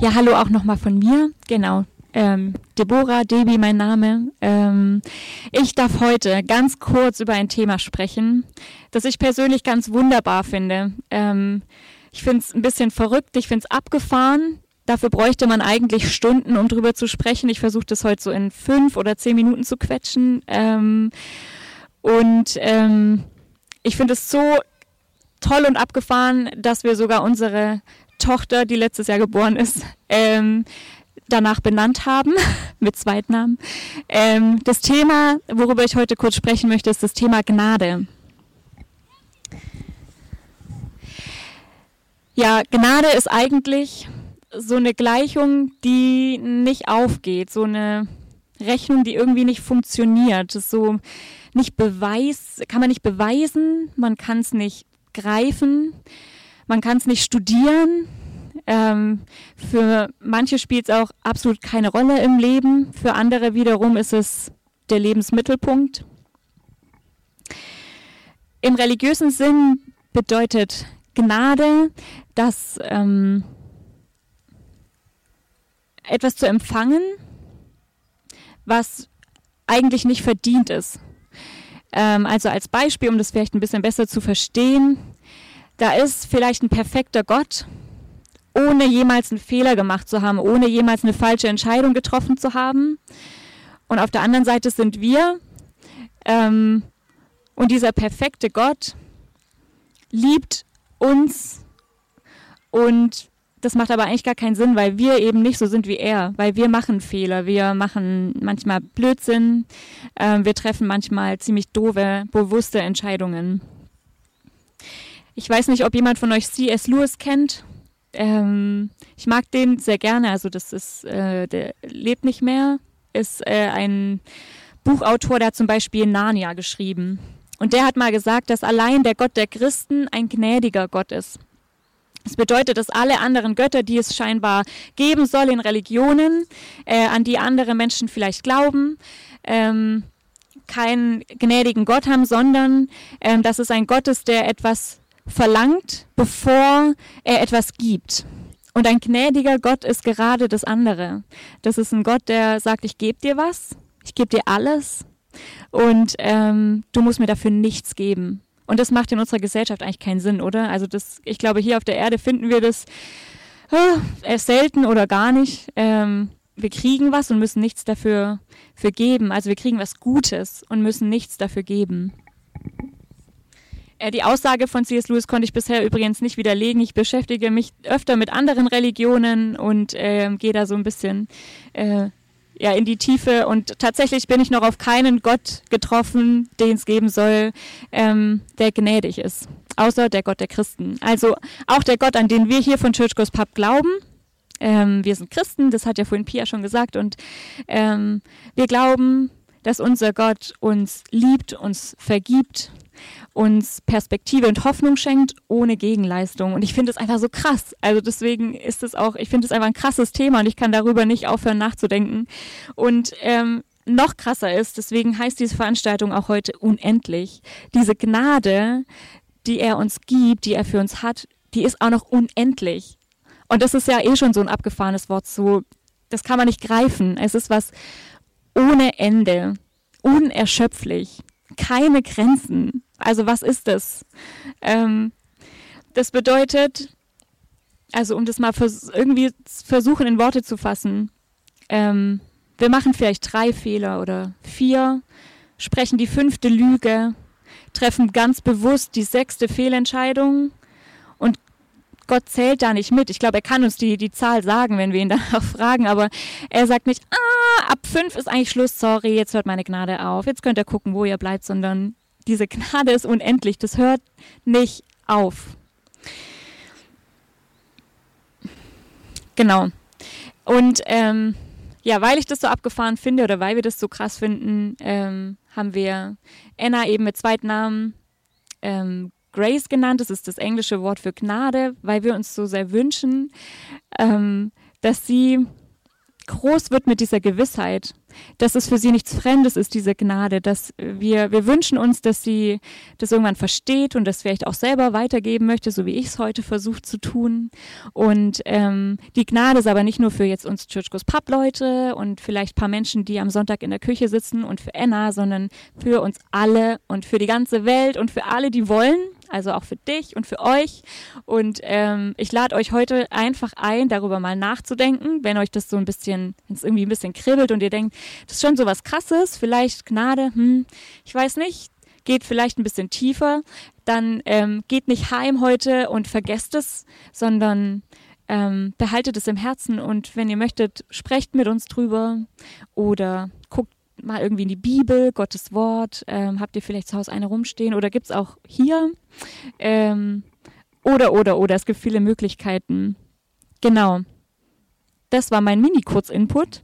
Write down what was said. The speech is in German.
Ja, hallo auch nochmal von mir. Genau. Ähm, Deborah, Debi, mein Name. Ähm, ich darf heute ganz kurz über ein Thema sprechen, das ich persönlich ganz wunderbar finde. Ähm, ich finde es ein bisschen verrückt, ich finde es abgefahren. Dafür bräuchte man eigentlich Stunden, um drüber zu sprechen. Ich versuche das heute so in fünf oder zehn Minuten zu quetschen. Ähm, und ähm, ich finde es so toll und abgefahren, dass wir sogar unsere Tochter, die letztes Jahr geboren ist, ähm, danach benannt haben, mit Zweitnamen. Ähm, das Thema, worüber ich heute kurz sprechen möchte, ist das Thema Gnade. Ja, Gnade ist eigentlich so eine Gleichung, die nicht aufgeht, so eine Rechnung, die irgendwie nicht funktioniert. Das ist so nicht beweis, kann man nicht beweisen, man kann es nicht greifen, man kann es nicht studieren. Ähm, für manche spielt es auch absolut keine Rolle im Leben, für andere wiederum ist es der Lebensmittelpunkt. Im religiösen Sinn bedeutet Gnade, dass ähm, etwas zu empfangen, was eigentlich nicht verdient ist. Ähm, also als Beispiel, um das vielleicht ein bisschen besser zu verstehen, da ist vielleicht ein perfekter Gott, ohne jemals einen Fehler gemacht zu haben, ohne jemals eine falsche Entscheidung getroffen zu haben. Und auf der anderen Seite sind wir. Ähm, und dieser perfekte Gott liebt uns und das macht aber eigentlich gar keinen Sinn, weil wir eben nicht so sind wie er, weil wir machen Fehler, wir machen manchmal Blödsinn, äh, wir treffen manchmal ziemlich doofe, bewusste Entscheidungen. Ich weiß nicht, ob jemand von euch C.S. Lewis kennt. Ähm, ich mag den sehr gerne, also das ist, äh, der lebt nicht mehr, ist äh, ein Buchautor, der hat zum Beispiel Narnia geschrieben. Und der hat mal gesagt, dass allein der Gott der Christen ein gnädiger Gott ist. Das bedeutet, dass alle anderen Götter, die es scheinbar geben soll in Religionen, äh, an die andere Menschen vielleicht glauben, ähm, keinen gnädigen Gott haben, sondern ähm, dass es ein Gott ist, der etwas verlangt, bevor er etwas gibt. Und ein gnädiger Gott ist gerade das andere. Das ist ein Gott, der sagt, ich gebe dir was, ich gebe dir alles und ähm, du musst mir dafür nichts geben. Und das macht in unserer Gesellschaft eigentlich keinen Sinn, oder? Also das, ich glaube, hier auf der Erde finden wir das äh, selten oder gar nicht. Ähm, wir kriegen was und müssen nichts dafür für geben. Also wir kriegen was Gutes und müssen nichts dafür geben. Äh, die Aussage von C.S. Lewis konnte ich bisher übrigens nicht widerlegen. Ich beschäftige mich öfter mit anderen Religionen und äh, gehe da so ein bisschen äh, ja, in die Tiefe. Und tatsächlich bin ich noch auf keinen Gott getroffen, den es geben soll, ähm, der gnädig ist. Außer der Gott der Christen. Also auch der Gott, an den wir hier von Church Goes Pub glauben. Ähm, wir sind Christen, das hat ja vorhin Pia schon gesagt. Und ähm, wir glauben, dass unser Gott uns liebt, uns vergibt uns Perspektive und Hoffnung schenkt ohne Gegenleistung. Und ich finde es einfach so krass. Also deswegen ist es auch, ich finde es einfach ein krasses Thema und ich kann darüber nicht aufhören nachzudenken. Und ähm, noch krasser ist, deswegen heißt diese Veranstaltung auch heute unendlich. Diese Gnade, die er uns gibt, die er für uns hat, die ist auch noch unendlich. Und das ist ja eh schon so ein abgefahrenes Wort, so, das kann man nicht greifen. Es ist was ohne Ende, unerschöpflich, keine Grenzen. Also was ist das? Ähm, das bedeutet, also um das mal vers irgendwie versuchen in Worte zu fassen, ähm, wir machen vielleicht drei Fehler oder vier, sprechen die fünfte Lüge, treffen ganz bewusst die sechste Fehlentscheidung Gott zählt da nicht mit. Ich glaube, er kann uns die, die Zahl sagen, wenn wir ihn danach fragen, aber er sagt nicht, ah, ab fünf ist eigentlich Schluss, sorry, jetzt hört meine Gnade auf, jetzt könnt ihr gucken, wo ihr bleibt, sondern diese Gnade ist unendlich, das hört nicht auf. Genau. Und ähm, ja, weil ich das so abgefahren finde oder weil wir das so krass finden, ähm, haben wir Anna eben mit Zweitnamen ähm, Grace genannt. Das ist das englische Wort für Gnade, weil wir uns so sehr wünschen, ähm, dass sie groß wird mit dieser Gewissheit, dass es für sie nichts Fremdes ist, diese Gnade, dass wir, wir wünschen uns, dass sie das irgendwann versteht und das vielleicht auch selber weitergeben möchte, so wie ich es heute versucht zu tun. Und ähm, die Gnade ist aber nicht nur für jetzt uns Church Goes Pub Leute und vielleicht paar Menschen, die am Sonntag in der Küche sitzen und für Anna, sondern für uns alle und für die ganze Welt und für alle, die wollen also auch für dich und für euch. Und ähm, ich lade euch heute einfach ein, darüber mal nachzudenken, wenn euch das so ein bisschen, wenn es irgendwie ein bisschen kribbelt und ihr denkt, das ist schon so was Krasses, vielleicht Gnade, hm, ich weiß nicht, geht vielleicht ein bisschen tiefer, dann ähm, geht nicht heim heute und vergesst es, sondern ähm, behaltet es im Herzen und wenn ihr möchtet, sprecht mit uns drüber oder guckt mal irgendwie in die Bibel, Gottes Wort, ähm, habt ihr vielleicht zu Hause eine rumstehen oder gibt es auch hier? Ähm, oder, oder, oder, es gibt viele Möglichkeiten. Genau. Das war mein Mini-Kurz-Input.